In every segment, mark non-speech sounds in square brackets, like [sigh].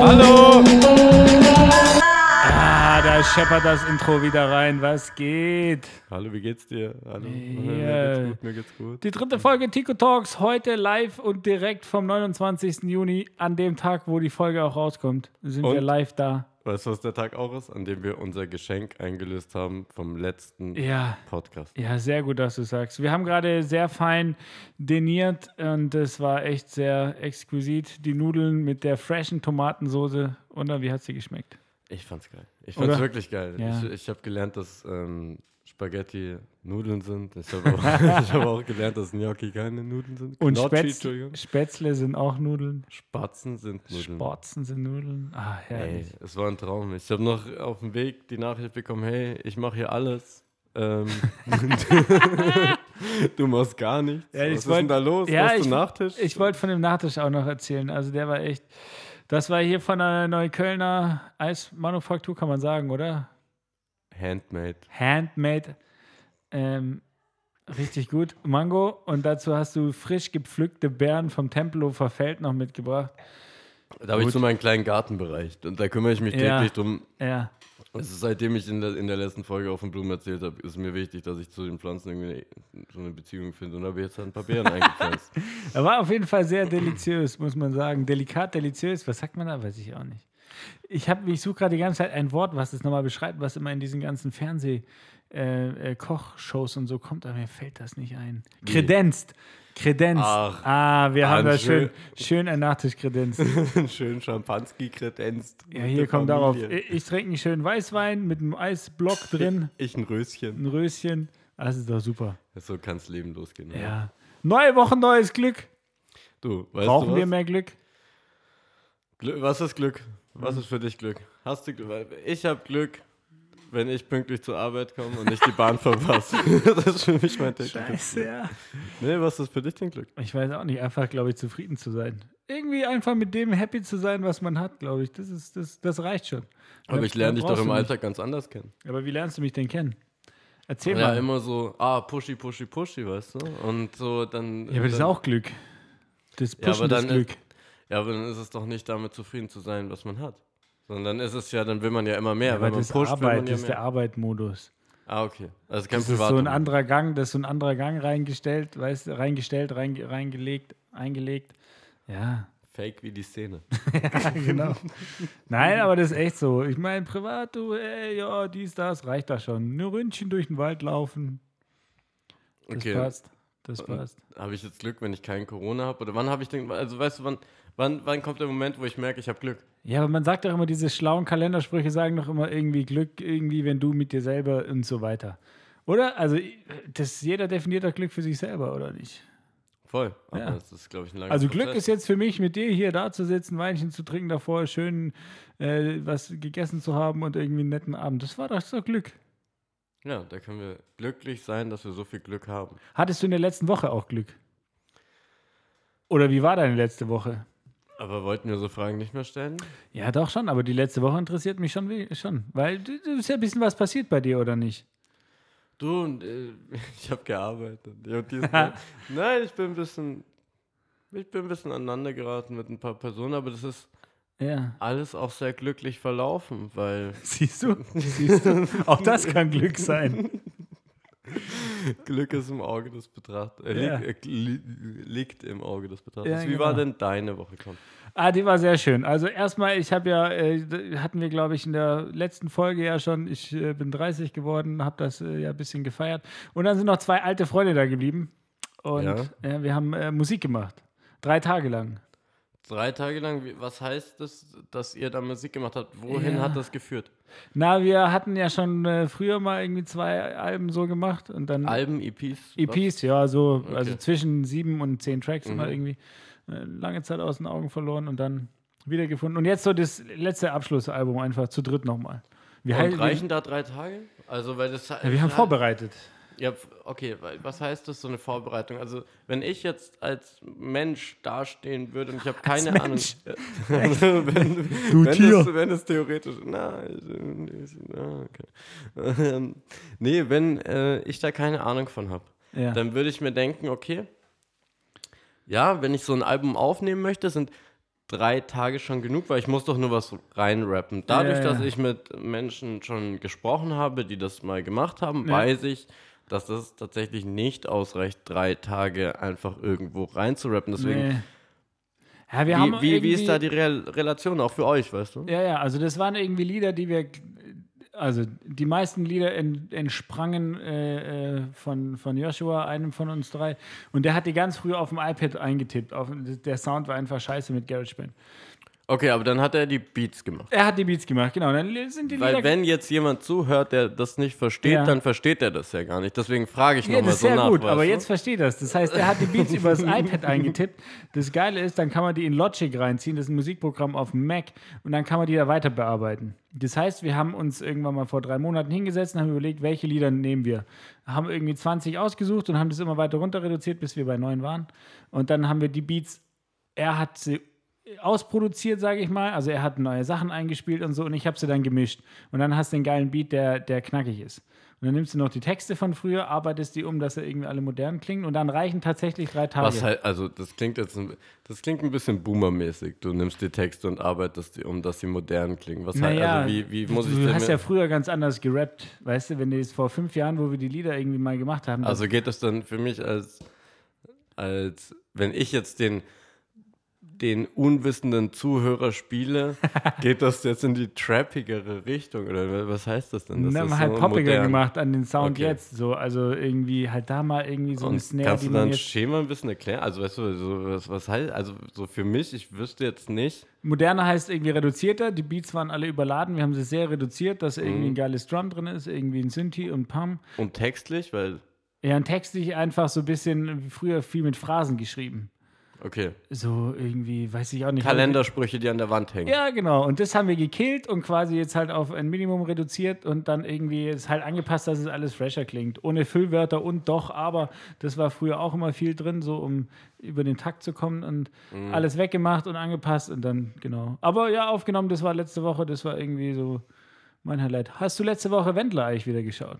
Hallo! Ah, da scheppert das Intro wieder rein. Was geht? Hallo, wie geht's dir? Hallo. Ja. Mir geht's gut, mir geht's gut. Die dritte Folge Tico Talks heute live und direkt vom 29. Juni, an dem Tag, wo die Folge auch rauskommt, sind wir Und? live da. Weißt du, was der Tag auch ist? An dem wir unser Geschenk eingelöst haben vom letzten Ja. Podcast. Ja, sehr gut, dass du sagst. Wir haben gerade sehr fein deniert und es war echt sehr exquisit. Die Nudeln mit der freshen Tomatensoße. Und wie hat sie geschmeckt? Ich fand's geil. Ich fand's Oder? wirklich geil. Ja. Ich, ich habe gelernt, dass ähm, Spaghetti Nudeln sind. Ich habe auch, [laughs] ich hab auch gelernt, dass Gnocchi keine Nudeln sind. Und Gnocchi, Spätz. Spätzle sind auch Nudeln. Spatzen sind Nudeln. Sporzen sind Nudeln. Ah, Ey, herrlich. es war ein Traum. Ich habe noch auf dem Weg die Nachricht bekommen, hey, ich mache hier alles. Ähm, [laughs] du machst gar nichts. Ja, Was ist wollt- denn da los? Ja, ich- Nachtisch? Ich wollte von dem Nachtisch auch noch erzählen. Also der war echt. Das war hier von der Neuköllner Eismanufaktur, kann man sagen, oder? Handmade. Handmade. Ähm, richtig gut. Mango. Und dazu hast du frisch gepflückte Beeren vom Tempelhofer Feld noch mitgebracht. Da habe ich so meinen kleinen Gartenbereich und da kümmere ich mich Ja. täglich drum. Ja. Also seitdem ich in der, in der letzten Folge auch von Blumen erzählt habe, ist mir wichtig, dass ich zu den Pflanzen irgendwie so eine Beziehung finde. Und da habe ich jetzt halt ein paar Beeren [laughs] eingepflanzt. Er war auf jeden Fall sehr deliziös, muss man sagen. Delikat, deliziös. Was sagt man da? Weiß ich auch nicht. Ich, hab- ich suche gerade die ganze Zeit ein Wort, was das nochmal beschreibt, was immer in diesen ganzen Fernseh-Kochshows und so kommt, aber mir fällt das nicht ein. Kredenzt. Kredenzt. Ach, ah, wir haben da schön, [laughs] schön. ein Nachtisch kredenzt. [laughs] Schön Schampanski kredenzt. Ja, hier kommt darauf. Ich, ich trinke einen schönen Weißwein mit einem Eisblock drin, Ich ein Röschen. ein Röschen. Das ist doch super. So kann das Leben losgehen. Ja. Neue Woche, neues Glück. Du, weißt Brauchen du wir mehr Glück? Glück, was ist Glück? Was ist für dich Glück? Hast du Glück? Ich habe Glück, wenn ich pünktlich zur Arbeit komme und nicht die Bahn [laughs] verpasse. das ist für mich mein tägliches Scheiße, ja. Nee, was ist für dich denn Glück? Ich weiß auch nicht, einfach, glaube ich, zufrieden zu sein. Irgendwie einfach mit dem happy zu sein, was man hat, glaube ich. Das, ist, das, das reicht schon. Aber Mehr- ich lerne dich doch im Alltag ganz anders kennen. Aber wie lernst du mich denn kennen? Erzähl Ja, mal. immer so, ah, pushy, pushy, pushy, weißt du? Und so dann. ja, aber das ist dann, auch Glück. Das Ja, Pushen aber das dann Glück. Ja, aber dann ist es doch nicht damit zufrieden zu sein, was man hat. Sondern ist es ja, dann will man ja immer mehr. Wenn man das, pusht, Arbeit, ja das ist der. Arbeitmodus. Ah, okay. Also kein Das ist so ein anderer Gang, das ist so ein anderer Gang reingestellt, weißt du, reingestellt, reinge- reingelegt, eingelegt. Ja, Fake wie die Szene. ja, [laughs] genau. Nein, aber das ist echt so. Ich meine, privat, du, ey, ja, dies, das, reicht da schon. Nur Ründchen durch den Wald laufen. Das Okay. passt. Das passt. Habe ich jetzt Glück, wenn ich kein Corona habe? Oder wann habe ich denn, also weißt du, wann, wann, wann kommt der Moment, wo ich merke, ich habe Glück? Ja, aber man sagt doch immer, diese schlauen Kalendersprüche sagen doch immer irgendwie Glück, irgendwie, wenn du mit dir selber und so weiter. Oder? Also, das, jeder definiert doch Glück für sich selber, oder nicht? Voll. Aber Ja. das ist, glaube ich, Also Glück Prozess. ist jetzt für mich, mit dir hier da zu sitzen, Weinchen zu trinken, davor schön äh, was gegessen zu haben und irgendwie einen netten Abend. Das war doch so Glück. Ja, da können wir glücklich sein, dass wir so viel Glück haben. Hattest du in der letzten Woche auch Glück? Oder wie war deine letzte Woche? Aber wollten wir so Fragen nicht mehr stellen? Ja, doch schon, aber die letzte Woche interessiert mich schon, schon weil ist ja ein bisschen was passiert bei dir, oder nicht? Du, und, [laughs] ich habe gearbeitet. Und dies- [laughs] Nein, ich bin ein bisschen, ich bin ein bisschen aneinander geraten mit ein paar Personen, aber das ist Ja. alles auch sehr glücklich verlaufen, weil [laughs] Siehst du? Siehst du? Auch das kann Glück sein. [laughs] Glück ist im Auge des Betrachters. Äh, Ja. liegt, äh, li liegt im Auge des Betrachters. Ja, Wie war genau. denn deine Woche, Tom? Ah, die war sehr schön. Also erstmal, ich habe ja, äh, hatten wir glaube ich in der letzten Folge ja schon, ich äh, bin 30 geworden, habe das äh, ja ein bisschen gefeiert. Und dann sind noch zwei alte Freunde da geblieben. Und Ja. wir haben Musik gemacht. Drei Tage lang. Drei Tage lang, was heißt das, dass ihr da Musik gemacht habt? Wohin Ja. hat das geführt? Na, wir hatten ja schon äh, früher mal irgendwie zwei Alben so gemacht und dann Alben, EPs? EPs, ja, so, Okay. also zwischen sieben und zehn Tracks Mhm. mal irgendwie äh, lange Zeit aus den Augen verloren und dann wiedergefunden. Und jetzt so das letzte Abschlussalbum einfach zu dritt nochmal. Wir, Was? Und reichen da drei Tage? Also, weil das. Ja, wir haben vorbereitet. Ja, okay, was heißt das, so eine Vorbereitung? Also, wenn ich jetzt als Mensch dastehen würde und ich habe keine Ahnung. [laughs] Wenn, Du wenn, Tier. es, wenn es theoretisch. Na, ah, okay. [laughs] Ähm, nee, wenn äh, ich da keine Ahnung von habe, Ja. dann würde ich mir denken, okay, ja, wenn ich so ein Album aufnehmen möchte, sind drei Tage schon genug, weil ich muss doch nur was reinrappen. Dadurch, Ja, ja. dass ich mit Menschen schon gesprochen habe, die das mal gemacht haben, Ja. weiß ich, dass das tatsächlich nicht ausreicht, drei Tage einfach irgendwo reinzurappen. Deswegen, Nee. Ja, wie, wie, wie ist da die Real Relation auch für euch, weißt du? Ja, ja, also das waren irgendwie Lieder, die wir, also die meisten Lieder en, entsprangen äh, äh, von, von Joshua, einem von uns drei. Und der hat die ganz früh auf dem iPad eingetippt. Auf, der Sound war einfach scheiße mit GarageBand. Okay, aber dann hat er die Beats gemacht. Er hat die Beats gemacht, genau. Dann sind die Weil Lieder wenn jetzt jemand zuhört, der das nicht versteht, Ja. dann versteht er das ja gar nicht. Deswegen frage ich Ja, nochmal das ist so sehr nach. gut, weißt aber du? jetzt versteht das. Das heißt, er hat die Beats über das [laughs] iPad eingetippt. Das Geile ist, dann kann man die in Logic reinziehen, das ist ein Musikprogramm auf dem Mac, und dann kann man die da weiter bearbeiten. Das heißt, wir haben uns irgendwann mal vor drei Monaten hingesetzt und haben überlegt, welche Lieder nehmen wir. Haben irgendwie 20 ausgesucht und haben das immer weiter runter reduziert, bis wir bei neun waren. Und dann haben wir die Beats, er hat sie ausproduziert, sage ich mal. Also er hat neue Sachen eingespielt und so und ich habe sie dann gemischt. Und dann hast du einen geilen Beat, der, der knackig ist. Und dann nimmst du noch die Texte von früher, arbeitest die um, dass sie irgendwie alle modern klingen und dann reichen tatsächlich drei Tage. Was halt, also das klingt jetzt, ein, das klingt ein bisschen boomermäßig. Du nimmst die Texte und arbeitest die um, dass sie modern klingen. Was halt, naja, also wie, wie muss ich du hast ja früher ganz anders gerappt, weißt du, wenn du jetzt vor fünf Jahren, wo wir die Lieder irgendwie mal gemacht haben, Also geht das dann für mich als, als wenn ich jetzt den, den unwissenden Zuhörer spiele, [laughs] geht das jetzt in die trappigere Richtung? Oder was heißt das denn? Das haben ist halt so poppiger modern. gemacht an den Sound Okay. jetzt, so, also irgendwie halt da mal irgendwie so Und Snare, kannst du dann Schema ein bisschen erklären? Also weißt du, so, was, was heißt, also so für mich, ich wüsste jetzt nicht, Moderner heißt irgendwie reduzierter. Die Beats waren alle überladen. Wir haben sie sehr reduziert, dass Mhm. irgendwie ein geiles Drum drin ist, irgendwie ein Synthi und Pam. und textlich, weil, Ja, und textlich einfach so ein bisschen wie früher viel mit Phrasen geschrieben. Okay, So irgendwie, weiß ich auch nicht. Kalendersprüche, die an der Wand hängen. Ja, genau. Und das haben wir gekillt und quasi jetzt halt auf ein Minimum reduziert und dann irgendwie ist halt angepasst, dass es alles fresher klingt. Ohne Füllwörter und doch, aber das war früher auch immer viel drin, so um über den Takt zu kommen und Mhm. alles weggemacht und angepasst und dann, genau. Aber ja, aufgenommen, das war letzte Woche, das war irgendwie so mein Highlight. Hast du letzte Woche Wendler eigentlich wieder geschaut?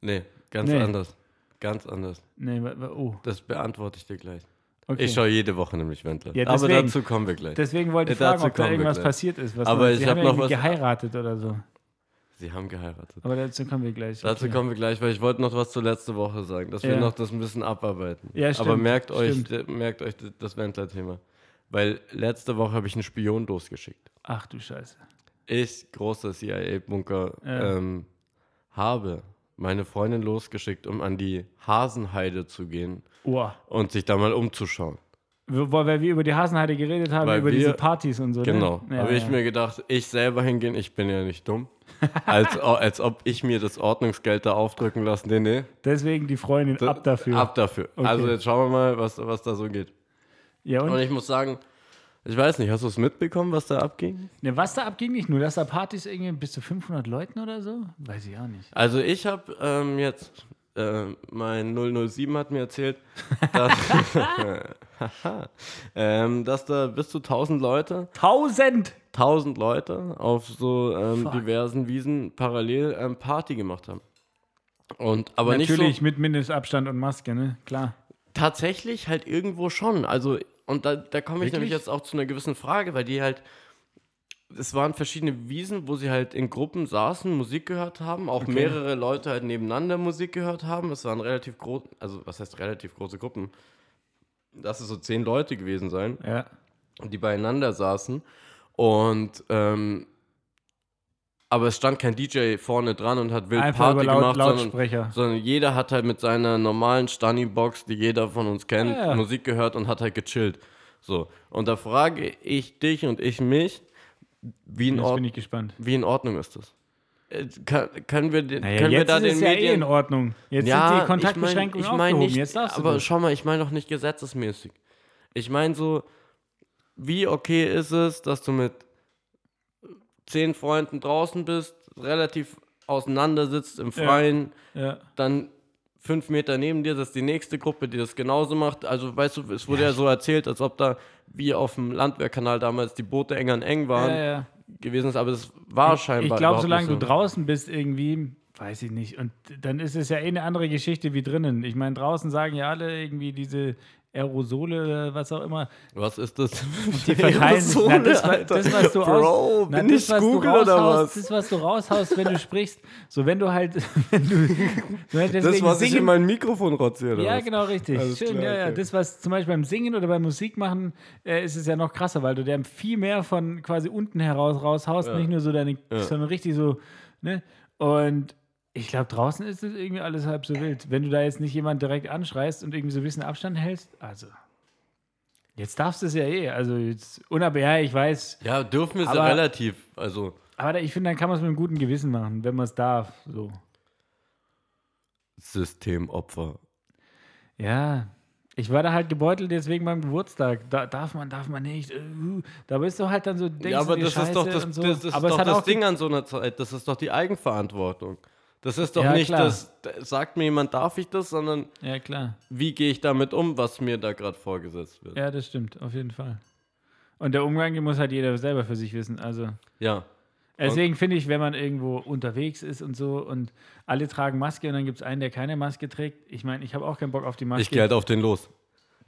Nee, ganz Nee. anders. Ganz anders. Nee, oh, Das beantworte ich dir gleich. Okay. Ich schaue jede Woche nämlich Wendler. Ja, Aber deswegen. dazu kommen wir gleich. Deswegen wollte ich Äh, fragen, ob da wir irgendwas passiert ist. Was Aber man, ich Sie hab haben ja noch was- geheiratet oder so. Sie haben geheiratet. Aber dazu kommen wir gleich. Dazu Okay. kommen wir gleich, weil ich wollte noch was zur letzten Woche sagen, dass wir Ja. noch das ein bisschen abarbeiten. Ja, Aber stimmt, merkt euch, stimmt. merkt euch das Wendler-Thema. Weil letzte Woche habe ich einen Spion losgeschickt. Ach du Scheiße. Ich, großer CIA-Bunker, Ja. ähm, habe meine Freundin losgeschickt, um an die Hasenheide zu gehen Oh. und sich da mal umzuschauen. Weil wir über die Hasenheide geredet haben, Weil über wir- diese Partys und so. Genau. Ne? Ja, habe ich ja. mir gedacht, ich selber hingehen, ich bin ja nicht dumm. [laughs] als, als ob ich mir das Ordnungsgeld da aufdrücken lasse. Nee, nee. Deswegen die Freundin Da- ab dafür. Ab dafür. Okay. Also jetzt schauen wir mal, was, was da so geht. Ja, Und und ich muss sagen, ich weiß nicht, hast du es mitbekommen, was da abging? ne, was da abging, nicht nur, dass da Partys irgendwie bis zu 500 Leuten oder so? Weiß ich auch nicht. Also ich habe ähm, jetzt, äh, mein 007 hat mir erzählt, [laughs] dass, [laughs] ähm, dass da bis zu 1000 Leute, 1000! 1000 Leute auf so ähm, diversen Wiesen parallel ähm, Party gemacht haben. Und aber Natürlich nicht so, mit Mindestabstand und Maske, ne? Klar. tatsächlich halt irgendwo schon. Also, und da, da komme ich nämlich Wirklich? jetzt auch zu einer gewissen Frage, weil die halt, es waren verschiedene Wiesen, wo sie halt in Gruppen saßen, Musik gehört haben, auch mehrere Leute halt nebeneinander Musik gehört haben. Es waren relativ groß, also was heißt relativ große Gruppen? Das ist so zehn Leute gewesen sein, Ja. die beieinander saßen. Und ähm, aber es stand kein DJ vorne dran und hat wild Einfach Party Laut, gemacht, sondern sondern jeder hat halt mit seiner normalen Stunny-Box, die jeder von uns kennt, Ja, ja. Musik gehört und hat halt gechillt. So. Und da frage ich dich und ich mich, wie in, Jetzt Ord bin ich gespannt. wie in Ordnung ist das? Äh, Kann, können wir, den- Naja, können wir jetzt da ist den es ja eh in. Ordnung. Jetzt ja, sind die ich Kontaktbeschränkungen mein, ich mein nicht, jetzt darfst du aber das. schau mal, ich meine doch nicht gesetzesmäßig. Ich meine so, wie okay ist es, dass du mit zehn Freunden draußen bist, relativ auseinander sitzt im Freien, Ja. dann fünf Meter neben dir, das ist die nächste Gruppe, die das genauso macht. Also, weißt du, es wurde ja, so erzählt, als ob da wie auf dem Landwehrkanal damals die Boote eng an eng waren Ja, ja. gewesen ist, aber es war scheinbar. Ich glaube, solange nicht du so. draußen bist, irgendwie, weiß ich nicht. Und dann ist es ja eh eine andere Geschichte wie drinnen. Ich meine, draußen sagen ja alle irgendwie diese Aerosole oder was auch immer. Was ist das? Die verteilen sich. Na, das, das, was du Bro, aus, na, bin das, ich was du Google oder raushaust, was? das, was du raushaust, wenn du sprichst. So, wenn du halt, [laughs] wenn du, Das, was ich singen- in mein Mikrofon rotze, oder Ja, was? genau, richtig. Alles Schön, klar, ja, ja. okay. Das, was zum Beispiel beim Singen oder beim Musikmachen äh, ist es ja noch krasser, weil du dann viel mehr von quasi unten heraus raushaust, Ja. nicht nur so deine, Ja. sondern richtig so, ne? Und ich glaube, draußen ist es irgendwie alles halb so wild. Wenn du da jetzt nicht jemand direkt anschreist und irgendwie so ein bisschen Abstand hältst, also. Jetzt darfst du es ja eh. Also jetzt unabhängig, ja, ich weiß. Ja, dürfen ist ja Aber- relativ. Also, Aber ich finde, dann kann man es mit einem guten Gewissen machen, wenn man es darf. So. Systemopfer. Ja, ich war da halt gebeutelt jetzt wegen meinem Geburtstag. Da darf man, darf man nicht. äh, uh. Da bist du halt dann so, denkst Ja, aber das ist doch das, so. das, ist aber doch das Ding an so einer Zeit. Das ist doch die Eigenverantwortung. Das ist doch Ja, nicht klar. das, sagt mir jemand, darf ich das, sondern Ja, klar. wie gehe ich damit um, was mir da gerade vorgesetzt wird. Ja, das stimmt, auf jeden Fall. Und der Umgang, den muss halt jeder selber für sich wissen. Also Ja. deswegen finde ich, wenn man irgendwo unterwegs ist und so und alle tragen Maske und dann gibt es einen, der keine Maske trägt. Ich meine, ich habe auch keinen Bock auf die Maske. Ich gehe halt auf den los.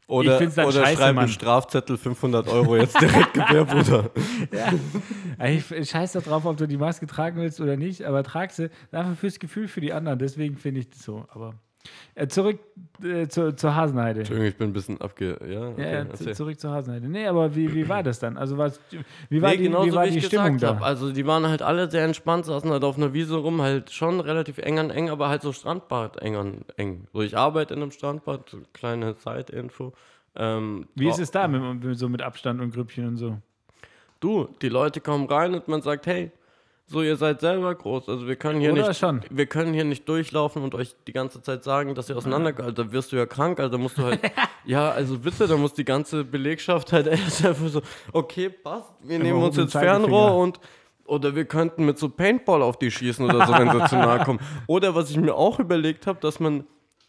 Oder, Ich find's dann oder scheiße, schreibe Mann. Strafzettel 500 Euro jetzt direkt Gebärbruder. [laughs] Ich scheiß da drauf, ob du die Maske tragen willst oder nicht, aber trag sie einfach fürs Gefühl für die anderen. Deswegen finde ich das so. Aber zurück äh, zur, zur Hasenheide. Entschuldigung, ich bin ein bisschen abge... Ja, okay, Ja, ja, zu, zurück zur Hasenheide. Nee, aber wie, wie war das dann? Also was, wie war Nee, die, genauso wie war wie die ich Stimmung gesagt da? habe. Also die waren halt alle sehr entspannt, saßen halt auf einer Wiese rum, halt schon relativ eng an eng, aber halt so Strandbad eng an eng. So, ich arbeite in einem Strandbad, so kleine Zeitinfo. Ähm, Wie ist es da mit, so mit Abstand und Grüppchen und so? Du, die Leute kommen rein und man sagt, hey, so ihr seid selber groß, also wir können hier Oder nicht, schon? wir können hier nicht durchlaufen und euch die ganze Zeit sagen, dass ihr auseinander, also da wirst du ja krank, also musst du halt, [laughs] ja, also bitte, da muss die ganze Belegschaft halt [laughs] erst einfach so, okay, passt, wir nehmen uns jetzt. Fernrohr und oder wir könnten mit so Paintball auf die schießen oder so, wenn sie zu nahe kommen. Oder was ich mir auch überlegt habe, dass man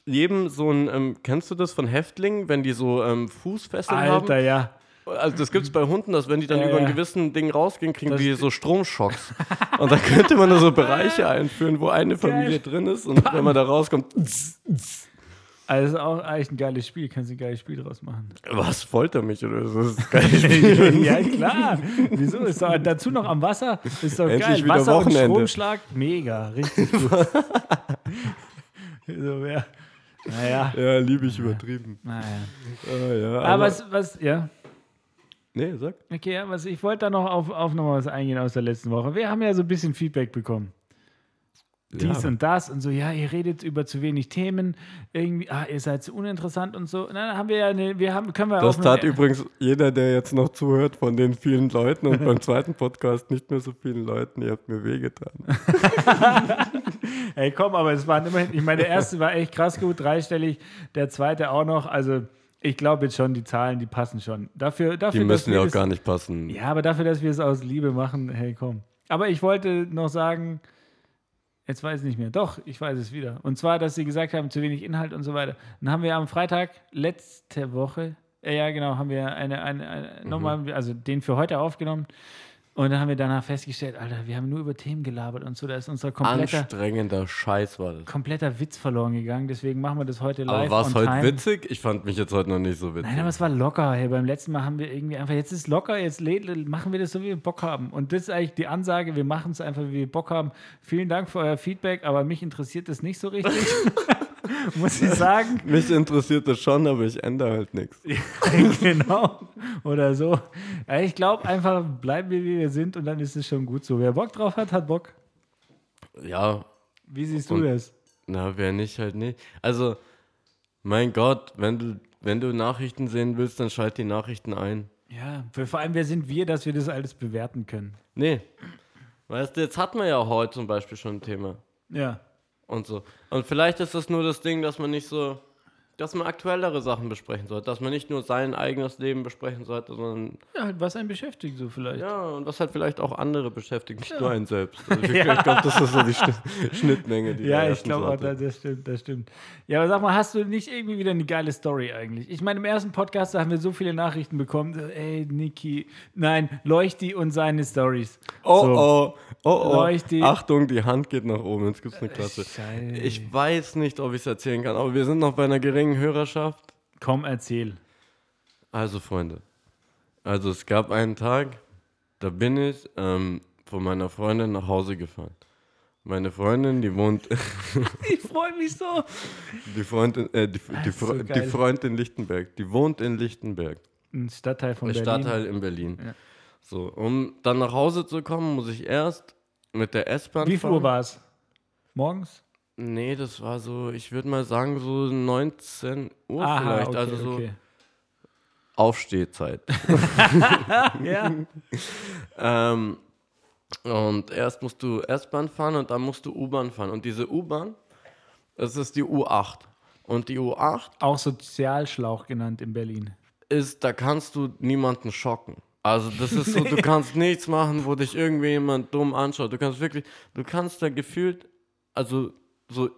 jedem so ein, ähm, kennst du das von Häftlingen, wenn die so ähm, Fußfesseln haben? Alter, ja. Also das gibt es bei Hunden, dass wenn die dann Ja, über ja. einen gewissen Ding rausgehen, kriegen Das- die so Stromschocks. und da könnte man da so Bereiche [laughs] einführen, wo eine Familie drin ist und wenn man da rauskommt, Also ist auch eigentlich ein geiles Spiel. Kannst du ein geiles Spiel draus machen. was folter mich oder so? Das ist geil. [laughs] ja, klar. Wieso? Ist doch, dazu noch am Wasser. Ist doch Endlich geil. Wasser Wochenende. und Stromschlag. Mega. Richtig gut. [laughs] so, ja. Naja. ja, liebe ich übertrieben. Naja. Ah, ja, Aber was, was, ja. Nee, sag. Okay, ja, was, ich wollte da noch auf, auf noch was eingehen aus der letzten Woche. Wir haben ja so ein bisschen Feedback bekommen. Dies Ja. und das und so, ja, ihr redet über zu wenig Themen, irgendwie, ah, ihr seid zu uninteressant und so. Dann haben wir ja eine, wir haben, können wir Das tat eine, übrigens jeder, der jetzt noch zuhört, von den vielen Leuten und beim zweiten Podcast nicht mehr so vielen Leuten. Ihr habt mir wehgetan. [laughs] Ey, komm, aber es waren immerhin, ich meine, der erste war echt krass gut, dreistellig, der zweite auch noch, also ich glaube jetzt schon, die Zahlen, die passen schon. Dafür, dafür Die müssen ja auch gar nicht passen. Ja, aber dafür, dass wir es aus Liebe machen, hey, komm. Aber ich wollte noch sagen, jetzt weiß ich nicht mehr. Doch, ich weiß es wieder. Und zwar, dass sie gesagt haben, zu wenig Inhalt und so weiter. Dann haben wir am Freitag letzte Woche, äh, ja genau, haben wir eine, eine, eine Mhm. nochmal, also den für heute aufgenommen. Und dann haben wir danach festgestellt, Alter, wir haben nur über Themen gelabert und so, da ist unser kompletter, Anstrengender Scheiß war das. kompletter Witz verloren gegangen. Deswegen machen wir das heute live. Aber war es heute time. witzig? Ich fand mich jetzt heute noch nicht so witzig. Nein, aber es war locker. Hey, beim letzten Mal haben wir irgendwie einfach, jetzt ist es locker, jetzt machen wir das so, wie wir Bock haben. Und das ist eigentlich die Ansage, wir machen es einfach, wie wir Bock haben. Vielen Dank für euer Feedback, aber mich interessiert das nicht so richtig. [laughs] [laughs] Muss ich sagen. Mich interessiert das schon, aber ich ändere halt nichts. [laughs] genau. Oder so. Ich glaube einfach, bleiben wir, wie wir sind und dann ist es schon gut so. Wer Bock drauf hat, hat Bock. Ja, Wie siehst du Und- das? na, wer nicht, halt nicht. Also, mein Gott, wenn du, wenn du Nachrichten sehen willst, dann schalt die Nachrichten ein. Ja, vor allem, wer sind wir, dass wir das alles bewerten können? Nee. Weißt du, jetzt hatten wir ja heute zum Beispiel schon ein Thema. Ja. Und so. Und vielleicht ist das nur das Ding, dass man nicht so dass man aktuellere Sachen besprechen sollte, dass man nicht nur sein eigenes Leben besprechen sollte, sondern Ja, halt, was einen beschäftigt so vielleicht. ja, und was halt vielleicht auch andere beschäftigt, nicht nur einen selbst. [laughs] Also ich, ich glaube, das ist so die Schnitt, Schnittmenge, die Ja, ich glaube auch, das, stimmt, das stimmt. Ja, aber sag mal, hast du nicht irgendwie wieder eine geile Story eigentlich? Ich meine, im ersten Podcast haben wir so viele Nachrichten bekommen. Ey, Niki, nein, Leuchti und seine Stories. Oh, so. oh, oh, oh. Leuchti. Achtung, die Hand geht nach oben. Jetzt gibt es eine Klasse. Scheiße. Ich weiß nicht, ob ich es erzählen kann, aber wir sind noch bei einer geringen Hörerschaft. Komm, erzähl. Also, Freunde. Also, es gab einen Tag, da bin ich ähm, von meiner Freundin nach Hause gefahren. Meine Freundin, die wohnt, [laughs] Ich freue mich so. die Freundin, äh, die, die, ist so Fre die. Freundin Lichtenberg, die wohnt in Lichtenberg. Ein Stadtteil von Berlin. Stadtteil in Berlin. Ja. So, um dann nach Hause zu kommen, muss ich erst mit der S-Bahn Wie viel. Uhr war es? Morgens? Nee, das war so, ich würde mal sagen, so 19 Uhr Aha, vielleicht. okay, also so okay. Aufstehzeit. [laughs] Ja, ähm, und erst musst du S-Bahn fahren und dann musst du U-Bahn fahren. Und diese U-Bahn, das ist die U8. Und die U8 auch Sozialschlauch genannt in Berlin. ist, da kannst du niemanden schocken. Also das ist so, du [laughs] kannst nichts machen, wo dich irgendwie jemand dumm anschaut. Du kannst wirklich, du kannst da gefühlt, also so,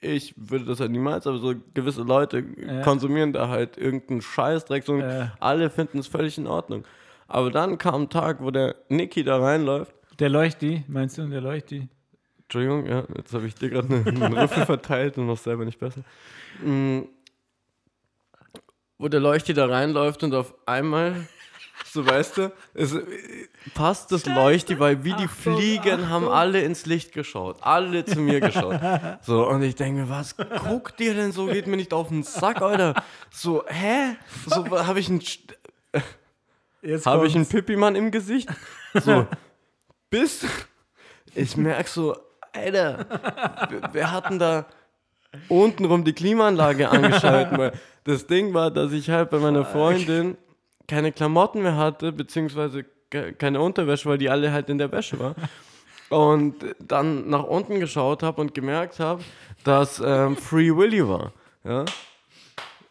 ich würde das ja niemals, aber so gewisse Leute Ja. konsumieren da halt irgendeinen Scheißdreck, so Ja. alle finden es völlig in Ordnung. Aber dann kam ein Tag, wo der Niki da reinläuft. Der Leuchti, meinst du, der Leuchti? Entschuldigung, ja, jetzt habe ich dir gerade einen, einen [laughs] verteilt und noch selber nicht besser. Mm, wo der Leuchte da reinläuft und auf einmal, so weißt du, es, äh, passt das Leuchte, weil wie die Achtung, Fliegen haben alle ins Licht geschaut, alle zu mir geschaut. [laughs] So, und ich denke mir, was guckt ihr denn so, geht mir nicht auf den Sack, Alter. So, hä? So, habe ich einen... Jetzt habe ich einen. Pippi-Mann im Gesicht? So, bis ich merke so, Alter, wer- wer hat denn da untenrum die Klimaanlage angeschaltet? [laughs] Weil das Ding war, dass ich halt bei meiner Freundin keine Klamotten mehr hatte, beziehungsweise ke- keine Unterwäsche, weil die alle halt in der Wäsche war. [laughs] Und dann nach unten geschaut habe und gemerkt habe, dass ähm, Free Willy war. Ja?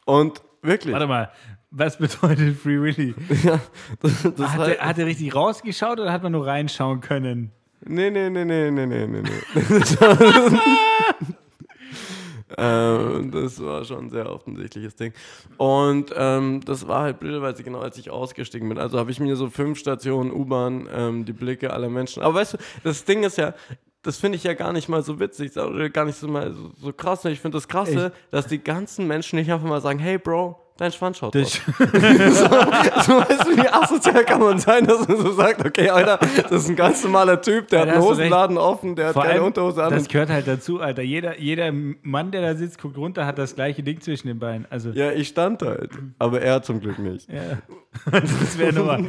Und wirklich. Warte mal, was bedeutet Free Willy? [laughs] Ja, das, das Hat, halt- er, hat er richtig rausgeschaut oder hat man nur reinschauen können? Nee, nee, nee, nee, nee, nee, nee, nee. [laughs] ähm, das war schon ein sehr offensichtliches Ding. Und ähm, das war halt blöderweise genau, als ich ausgestiegen bin. Also habe ich mir so fünf Stationen U-Bahn, ähm, die Blicke aller Menschen. Aber weißt du, das Ding ist ja, das finde ich ja gar nicht mal so witzig oder gar nicht so mal so, so krass. Ich finde das Krasse, dass die ganzen Menschen nicht einfach mal sagen, hey Bro, dein Schwanz schaut Das, [laughs] so, so, weißt du, wie asozial kann man sein, dass man so sagt, okay, Alter, das ist ein ganz normaler Typ, der Ja, hat einen Hosenladen offen, der hat vor keine allem, Unterhose an. das gehört halt dazu, Alter. Jeder, jeder Mann, der da sitzt, guckt runter, hat das gleiche Ding zwischen den Beinen. Also, Ja, ich stand halt, aber er zum Glück nicht. ja. [laughs] das wäre nur.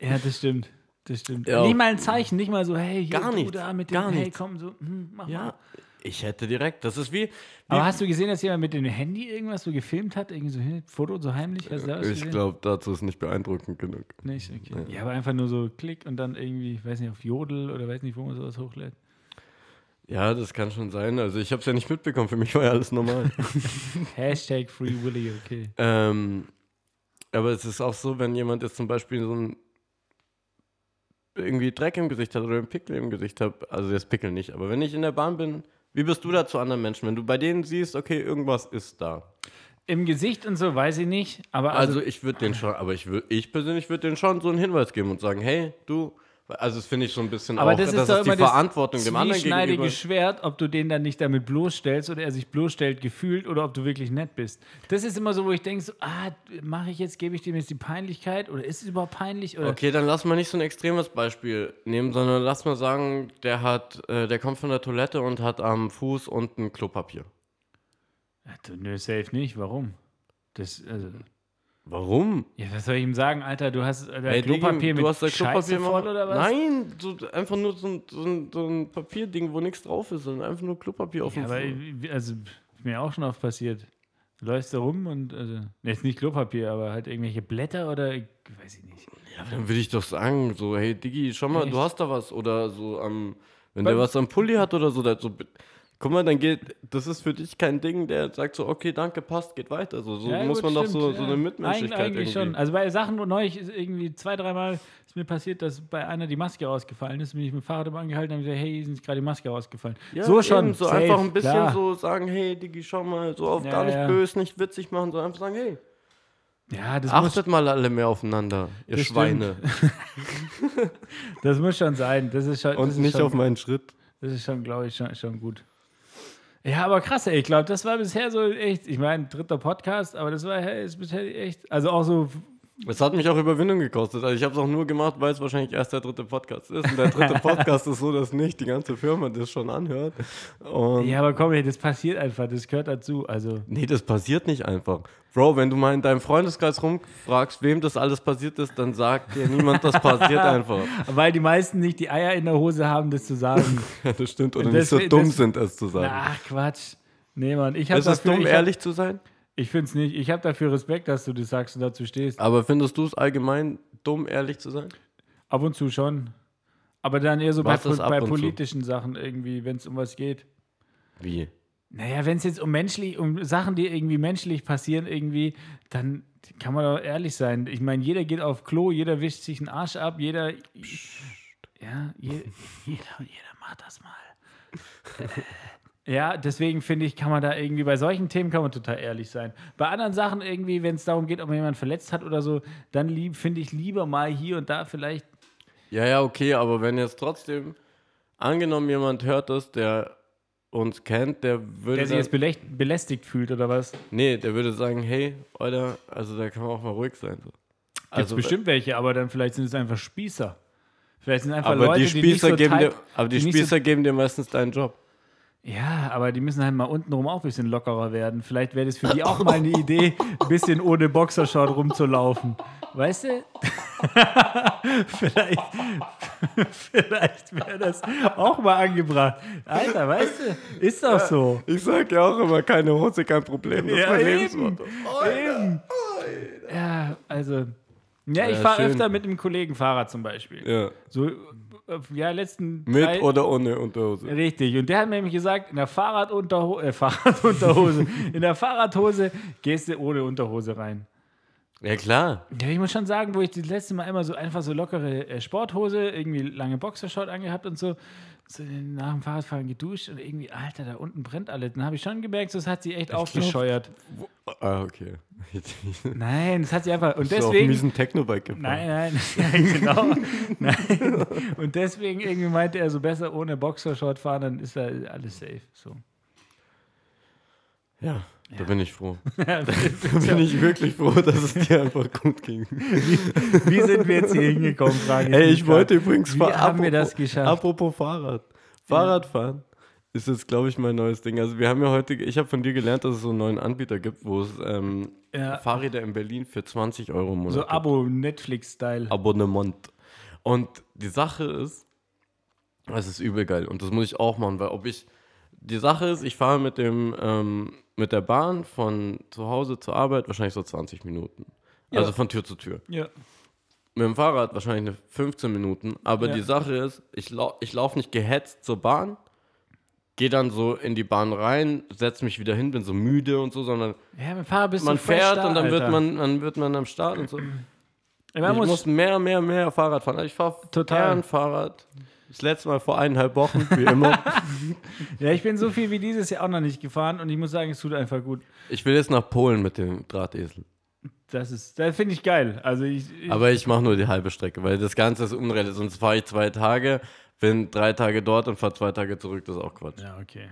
Ja, das stimmt. Das stimmt. Ja. Nicht mal ein Zeichen, nicht mal so, hey, hier, Gar du nichts, da mit dem, gar hey, komm, so, hm, mach mal. Ja, ich hätte direkt, das ist wie, wie Aber hast du gesehen, dass jemand mit dem Handy irgendwas so gefilmt hat? Irgendwie so ein Foto, so heimlich? Hast du da was ich glaube, dazu ist nicht beeindruckend genug. Nicht, okay. Ja, aber einfach nur so Klick und dann irgendwie, ich weiß nicht, auf Jodel oder weiß nicht, wo man sowas hochlädt. Ja, das kann schon sein. Also ich habe es ja nicht mitbekommen, für mich war ja alles normal. [laughs] Hashtag Free Willy, okay. ähm, aber es ist auch so, wenn jemand jetzt zum Beispiel so ein irgendwie Dreck im Gesicht hat oder einen Pickel im Gesicht hat, also jetzt Pickel nicht, aber wenn ich in der Bahn bin, wie bist du da zu anderen Menschen? Wenn du bei denen siehst, okay, irgendwas ist da. Im Gesicht und so weiß ich nicht, aber Also, also, ich würde den schon, aber ich, würd, ich persönlich würde den schon so einen Hinweis geben und sagen, hey, du, also das finde ich so ein bisschen aber auch, das ist das doch ist die Verantwortung dem anderen gegenüber. Schwert, ob du den dann nicht damit bloßstellst oder er sich bloßstellt gefühlt oder ob du wirklich nett bist. Das ist immer so, wo ich denke, so, ah, mache ich jetzt, gebe ich dem jetzt die Peinlichkeit oder ist es überhaupt peinlich? Oder Okay, dann lass mal nicht so ein extremes Beispiel nehmen, sondern lass mal sagen, der hat, äh, der kommt von der Toilette und hat am Fuß unten Klopapier. Nö, safe nicht. Warum? Das, also, Warum? ja, was soll ich ihm sagen, Alter? Du hast äh, Ey, Klopapier mit du hast da Klopapier voll oder was? Nein, so, einfach nur so ein, so, ein, so ein Papierding, wo nichts drauf ist, sondern einfach nur Klopapier auf dem Ja, aber Fuß. also mir auch schon oft passiert. Du läufst da rum und also jetzt nicht Klopapier, aber halt irgendwelche Blätter oder ich weiß ich nicht. Ja, dann würde ich doch sagen, so, hey Digi, schau mal, Echt? du hast da was oder so am, wenn Beim- der was am Pulli hat oder so, so Guck mal, dann geht, das ist für dich kein Ding, der sagt so, okay, danke, passt, geht weiter. So, so Ja, muss gut, man doch so, so eine Mitmenschlichkeit Eig eigentlich irgendwie. schon. Also bei Sachen, wo neulich ist irgendwie zwei, dreimal ist mir passiert, dass bei einer die Maske rausgefallen ist, bin ich mit dem Fahrrad immer angehalten und habe gesagt, hey, ist gerade die Maske rausgefallen. Ja, so schon. eben, so safe, einfach ein bisschen klar. so sagen, hey, Digi, schau mal, so auf gar nicht böse, nicht witzig machen, sondern einfach sagen, hey, Ja, das muss, achtet mal alle mehr aufeinander, ihr Schweine. [laughs] das muss schon sein. Das ist schon, Und nicht schon, auf meinen Schritt. Das ist schon, glaube ich, schon, schon gut. Ja, aber krass, ey. Ich glaube, das war bisher so echt, ich meine, dritter Podcast, aber das war ist bisher echt, also auch so, Es hat mich auch Überwindung gekostet. Also ich habe es auch nur gemacht, weil es wahrscheinlich erst der dritte Podcast ist. Und der dritte [laughs] Podcast ist so, dass nicht die ganze Firma das schon anhört. Und ja, aber komm, ey, das passiert einfach, das gehört dazu. Also, nee, das passiert nicht einfach. Bro, wenn du mal in deinem Freundeskreis rumfragst, wem das alles passiert ist, dann sagt dir niemand, das passiert [laughs] einfach. weil die meisten nicht die Eier in der Hose haben, das zu sagen. [laughs] Ja, das stimmt. Oder Und nicht so dumm das- sind, es zu sagen. Ach, Quatsch. Nee, Mann, ich habe ist es dafür, dumm, ich hab, ehrlich zu sein? Ich finde es nicht. Ich habe dafür Respekt, dass du das sagst und dazu stehst. Aber findest du es allgemein dumm, ehrlich zu sein? Ab und zu schon. Aber dann eher so bei, Was ab bei und zu? politischen Sachen irgendwie, wenn es um was geht. Wie? Naja, wenn es jetzt um menschlich, um Sachen, die irgendwie menschlich passieren, irgendwie, dann kann man doch ehrlich sein. Ich meine, jeder geht auf Klo, jeder wischt sich einen Arsch ab, jeder. Ja, je, [laughs] jeder, jeder macht das mal. [laughs] Ja, deswegen finde ich, kann man da irgendwie, bei solchen Themen kann man total ehrlich sein. Bei anderen Sachen irgendwie, wenn es darum geht, ob man jemanden verletzt hat oder so, dann finde ich lieber mal hier und da vielleicht. Ja, ja, okay, aber wenn jetzt trotzdem, angenommen jemand hört das, der uns kennt, der würde. Der sich jetzt belä- belästigt fühlt oder was? nee, der würde sagen, hey, Alter, also da kann man auch mal ruhig sein. So. Gibt Also, bestimmt welche, aber dann vielleicht sind es einfach Spießer. Vielleicht sind einfach aber Leute, die die nicht Spießer so geben dir, aber die die nicht so- Spießer geben dir meistens deinen Job. Ja, aber die müssen halt mal untenrum auch ein bisschen lockerer werden. Vielleicht wäre das für die auch mal eine Idee, ein bisschen ohne Boxershort rumzulaufen. Weißt du? [laughs] vielleicht vielleicht wäre das auch mal angebracht. Alter, weißt du? Ist doch so. Ich sag ja auch immer, keine Hose, kein Problem. Das ist Ja, mein eben. Lebensmotto. Eben. Ja, also. Ja, ich Ja, fahre öfter mit einem Kollegen Fahrrad zum Beispiel. Ja. So, ja, letzten Mit drei- oder ohne Unterhose. Richtig. Und der hat mir nämlich gesagt, in der Fahrradunterhose, äh, [laughs] Fahrradunterhose, in der Fahrradhose gehst du ohne Unterhose rein. Ja, klar. Ja, ich muss schon sagen, wo ich das letzte Mal immer so einfach so lockere äh, Sporthose, irgendwie lange Boxershort angehabt und so, so nach dem Fahrradfahren geduscht und irgendwie, Alter, da unten brennt alles. Dann habe ich schon gemerkt, so, das hat sie echt aufgescheuert. Ah, okay. [laughs] Nein, das hat sie einfach. Und Bist du auf deswegen. miesen Technobike gefahren. Nein, nein, [laughs] genau. nein. Und deswegen irgendwie meinte er so besser ohne Boxershort fahren, dann ist da alles safe. So. Ja, da bin ich froh. [laughs] Ja, Da bin ich wirklich froh, dass es dir einfach gut ging. Wie sind wir jetzt hier hingekommen, frage Ey, mich ich wollte grad. übrigens Wie haben wir apropos- das geschafft? Apropos Fahrrad. Fahrradfahren ist jetzt, glaube ich, mein neues Ding. Also wir haben ja heute, ich habe von dir gelernt, dass es so einen neuen Anbieter gibt, wo es ähm, Ja. Fahrräder in Berlin für 20 Euro im Monat So gibt. Abo, Netflix-Style. Abonnement. Und die Sache ist, es ist übel geil und das muss ich auch machen, weil ob ich, die Sache ist, ich fahre mit dem, ähm, mit der Bahn von zu Hause zur Arbeit wahrscheinlich so 20 Minuten. Ja. Also von Tür zu Tür. Ja. Mit dem Fahrrad wahrscheinlich eine 15 Minuten, aber Ja. die Sache ist, ich, lau ich laufe nicht gehetzt zur Bahn, gehe dann so in die Bahn rein, setze mich wieder hin, bin so müde und so, sondern Ja, mit dem Fahrrad bist man fährt da, und dann wird man, dann wird man am Start und so. Man ich muss, muss mehr, mehr, mehr Fahrrad fahren. Also ich fahre Total. gern Fahrrad. Das letzte Mal vor eineinhalb Wochen, wie immer. [laughs] ja, ich bin so viel wie dieses Jahr auch noch nicht gefahren und ich muss sagen, es tut einfach gut. Ich will jetzt nach Polen mit dem Drahtesel. Das ist, das finde ich geil. Also ich, ich Aber ich mache nur die halbe Strecke, weil das Ganze ist unrealistisch. Sonst fahre ich zwei Tage, bin drei Tage dort und fahre zwei Tage zurück. Das ist auch Quatsch. Ja, okay.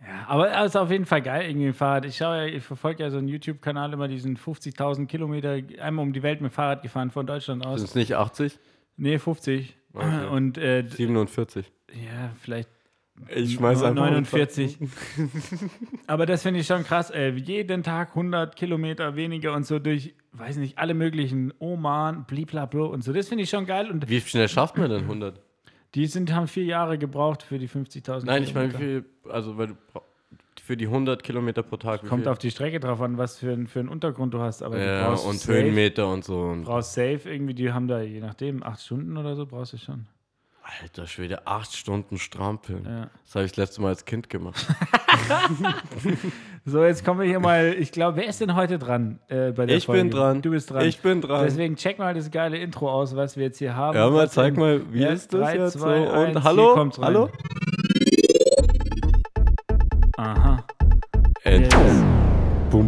Ja, aber es ist auf jeden Fall geil, irgendwie ein Fahrrad. Ich schaue ja, ich verfolge ja so einen YouTube-Kanal immer diesen 50.000 Kilometer einmal um die Welt mit Fahrrad gefahren von Deutschland aus. Sind es nicht 80? Nee, 50. Okay. [laughs] Und äh, 47. ja, vielleicht Ich schmeiß einfach 49. [laughs] Aber das finde ich schon krass. Ey. Jeden Tag 100 Kilometer weniger und so durch, weiß nicht, alle möglichen Oman, bliblablo und so. Das finde ich schon geil. Und Wie schnell schafft man denn 100? die sind, haben vier Jahre gebraucht für die 50.000 Nein, ich meine, wie viel, also weil du für die 100 Kilometer pro Tag. Kommt viel? auf die Strecke drauf an, was für, ein- für einen Untergrund du hast. Aber du ja, brauchst und safe, Höhenmeter und so. Und brauchst safe irgendwie, die haben da je nachdem acht Stunden oder so, brauchst du schon. Alter Schwede, acht Stunden strampeln. Ja. Das habe ich das letzte Mal als Kind gemacht. [laughs] So, jetzt kommen wir hier mal. Ich glaube, wer ist denn heute dran äh, bei der Ich Folge? bin dran. Du bist dran. Ich bin dran. Deswegen check mal das geile Intro aus, was wir jetzt hier haben. ja, mal zeig mal, wie Ja, ist das drei, jetzt zwei, so? eins, Und hier hallo? Hallo?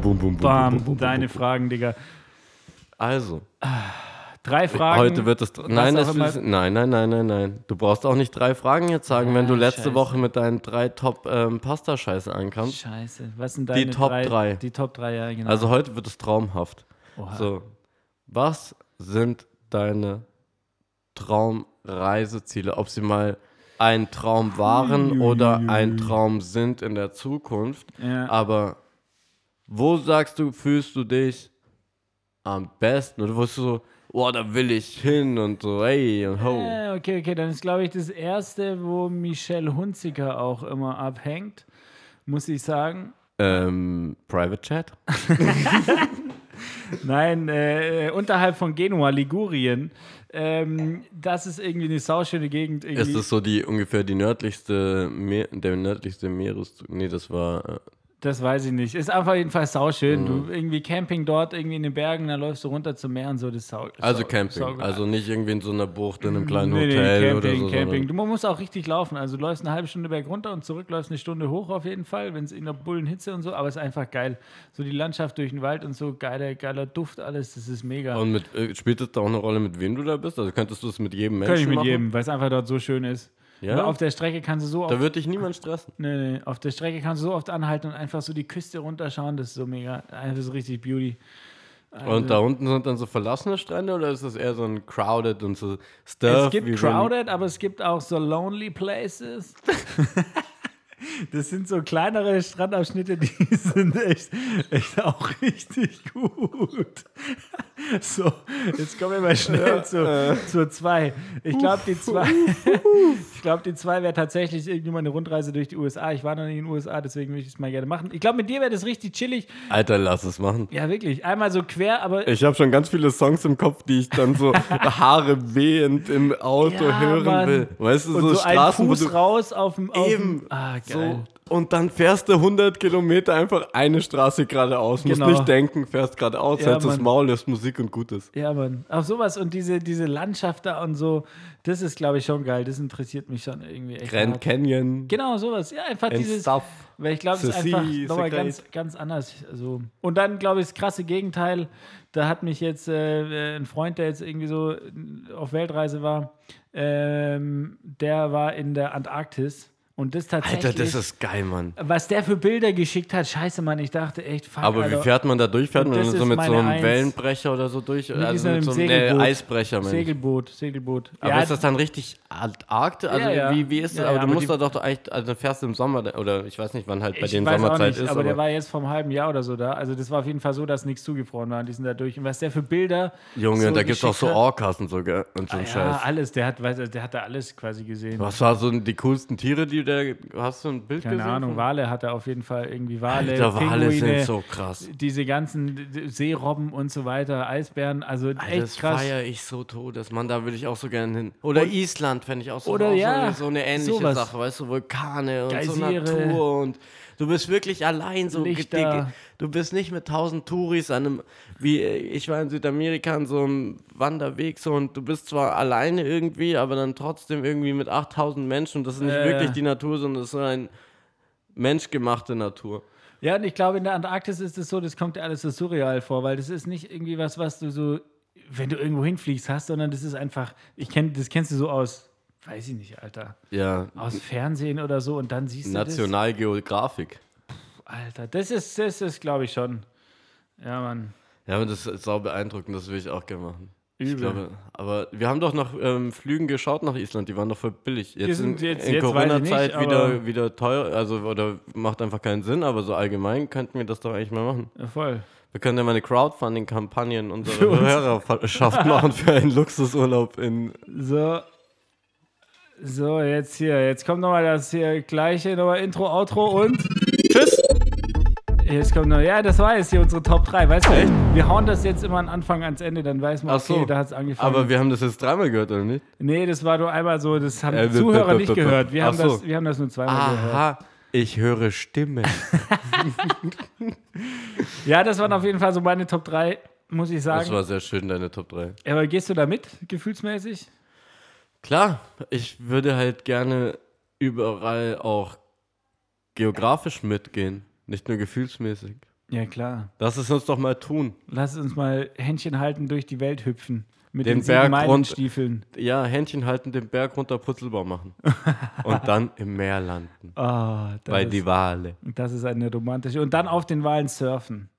Bum, bum, bum, Bam, bum, deine. Fragen, Digga. Also, Drei Fragen. heute wird es. Nein, es ist, nein, nein, nein, nein, nein. Du brauchst auch nicht drei Fragen jetzt sagen, wenn du letzte scheiße. Woche mit deinen drei Top-Pasta-Scheiße ankamst. Scheiße. Was sind deine Top drei? drei. Die Top 3, ja, genau. Also heute wird es traumhaft. Oha. So, was sind deine Traumreiseziele? Ob sie mal ein Traum waren oder ein Traum sind in der Zukunft. Ja. Aber wo sagst du, fühlst du dich am besten? Oder wo bist du so, oh, da will ich hin und so, hey und ho. Äh, okay, okay, dann ist, glaube ich, das erste, wo Michelle Hunziker auch immer abhängt, muss ich sagen. Ähm, Private Chat? [laughs] Nein, äh, unterhalb von Genua, Ligurien. Ähm, das ist irgendwie eine sauschöne Gegend. Irgendwie. Ist das so die ungefähr die nördlichste, Meer, der nördlichste Meereszug? Nee, das war. Das weiß ich nicht. Ist einfach jedenfalls sauschön. Mhm. Du irgendwie Camping dort, irgendwie in den Bergen, dann läufst du runter zum Meer und so. Das ist sau, also sau, Camping. saugeil. also nicht irgendwie in so einer Bucht, in einem kleinen Nee, nee, Hotel Camping, oder so. Camping. Du musst auch richtig laufen. Also du läufst eine halbe Stunde berg runter und zurück läufst eine Stunde hoch auf jeden Fall, wenn es in der Bullenhitze und so, aber es ist einfach geil. So die Landschaft durch den Wald und so, geiler, geiler Duft, alles, das ist mega. Und mit, äh, spielt es da auch eine Rolle, mit wem du da bist? Also könntest du es mit jedem Menschen Kann ich mit machen? jedem, weil es einfach dort so schön ist. Ja? Auf der Strecke kannst du so Da oft, wird dich niemand stressen. nee, nee, auf der Strecke kannst du so oft anhalten und einfach so die Küste runterschauen. Das ist so mega, einfach so richtig Beauty. Also, Und da unten sind dann so verlassene Strände oder ist das eher so ein crowded und so stuff? es gibt crowded, aber es gibt auch so lonely places. [laughs] Das sind so kleinere Strandabschnitte, die [laughs] sind echt, echt auch richtig gut. [laughs] So, jetzt kommen wir mal schnell zu, zur 2. Ich glaube, die 2 [laughs] ich glaube, die 2 wäre tatsächlich irgendwie mal eine Rundreise durch die USA. Ich war noch nicht in den USA, deswegen würde ich es mal gerne machen. Ich glaube, mit dir wäre das richtig chillig. Alter, lass es machen. Ja, wirklich. Einmal so quer, aber Ich habe schon ganz viele Songs im Kopf, die ich dann so [laughs] Haare wehend im Auto Ja, hören Mann. will. Weißt du, und so, so, ein Straßen, wo Fuß du raus auf dem eben ah, geil. so und dann fährst du 100 Kilometer einfach eine Straße geradeaus. Musst Genau. nicht denken, fährst geradeaus, Ja, hältst das. Maul, lässt Musik und gut ist. Ja, Mann. Auch sowas und diese, diese Landschaft da und so, das ist, glaube ich, schon geil. Das interessiert mich schon irgendwie echt. Grand hart. Canyon Genau, sowas. Ja, einfach and dieses, stuff. weil ich glaube, es ist einfach nochmal ganz, ganz anders. Also. Und dann, glaube ich, das krasse Gegenteil, da hat mich jetzt äh, ein Freund, der jetzt irgendwie so auf Weltreise war, ähm, der war in der Antarktis. Und das tatsächlich, Alter, das ist geil, Mann. was der für Bilder geschickt hat, scheiße, Mann, ich dachte echt, fuck, Aber Alter. wie fährt man da durch? Fährt man so mit so einem Eins. Wellenbrecher oder so durch? Also mit im so einem Segelboot. Eisbrecher, meine ich. Segelboot, Segelboot. Aber Ja, ist das dann richtig Antarktis? Also Ja, ja. Wie, wie ist das? Ja, aber ja, du aber musst da doch eigentlich, also fährst du im Sommer oder ich weiß nicht, wann halt bei ich den weiß auch Sommerzeit nicht, ist. aber der war jetzt vor einem halben Jahr oder so da. Also das war auf jeden Fall so, dass nichts zugefroren war. Die sind da durch. Und was der für Bilder. Junge, so da gibt es auch so Orcas und so, gell? Und so ein Ja, Scheiß. alles. Der hat, der hat da alles quasi gesehen. Was war so die coolsten Tiere, die der. Hast du ein Bild Keine gesehen? Ahnung, von- Wale hat er auf jeden Fall irgendwie Wale, Alter, Wale Pinguine, sind so krass. diese ganzen Seerobben und so weiter, Eisbären, also Alter, echt das krass. feiere ich so todes. Mann, da würde ich auch so gerne hin. Oder Island fände ich auch so, Oder auch ja, so, so eine ähnliche sowas. Sache, weißt du, Vulkane und so Geysire. Natur und du bist wirklich allein so Lichter. Du bist nicht mit tausend Touris an einem, wie äh, ich war in Südamerika an so einem Wanderweg so und du bist zwar alleine irgendwie, aber dann trotzdem irgendwie mit 8000 Menschen und das ist nicht Ja, wirklich die Natur, sondern das ist eine menschgemachte Natur. Ja, und ich glaube, in der Antarktis ist es so, das kommt dir alles so surreal vor, weil das ist nicht irgendwie was, was du so, wenn du irgendwo hinfliegst hast, sondern das ist einfach, ich kenn, das kennst du so aus, weiß ich nicht, Alter, Ja, aus Fernsehen oder so und dann siehst du Nationalgeografik. Alter, das ist, das ist, glaube ich, schon. Ja, Mann. Ja, aber das ist sau beeindruckend, das will ich auch gerne machen. Ich Übel. glaube, aber wir haben doch nach ähm, Flügen geschaut nach Island, die waren doch voll billig. Jetzt sind in, jetzt- in ich Corona-Zeit wieder, wieder teuer, also oder macht einfach keinen Sinn, aber so allgemein könnten wir das doch eigentlich mal machen. Ja, voll. Wir können ja mal eine Crowdfunding-Kampagne in unserer [laughs] uns. Hörerschaft machen für einen Luxusurlaub in. So. So, jetzt hier. Jetzt kommt nochmal das hier gleiche, nochmal Intro, Outro und. Jetzt kommt noch, ja, das war jetzt hier unsere Top 3. Weißt du, wir hauen das jetzt immer am Anfang ans Ende, dann weiß man, Ach so. okay, da hat es angefangen. Aber wir haben das jetzt dreimal gehört, oder nicht? nee, das war nur einmal so, das haben Äh, die Zuhörer [laughs] nicht gehört. Wir Ach haben, so. das, wir haben das nur zweimal gehört. Aha, ich höre Stimme. [laughs] Ja, das waren auf jeden Fall so meine Top 3, muss ich Das sagen. war sehr schön, deine Top 3. Aber gehst du da mit, gefühlsmäßig? Klar, ich würde halt gerne überall auch geografisch mitgehen, nicht nur gefühlsmäßig. Ja, klar. Lass es uns doch mal tun. Lass uns mal Händchen halten durch die Welt hüpfen. Mit Den den, Berg Meilenstiefeln. Ja, Händchen halten, den Berg runter Putzelbaum machen. [laughs] Und dann im Meer landen. Oh, Bei die ist, Wale. das ist eine romantische. Und dann auf den Wahlen surfen.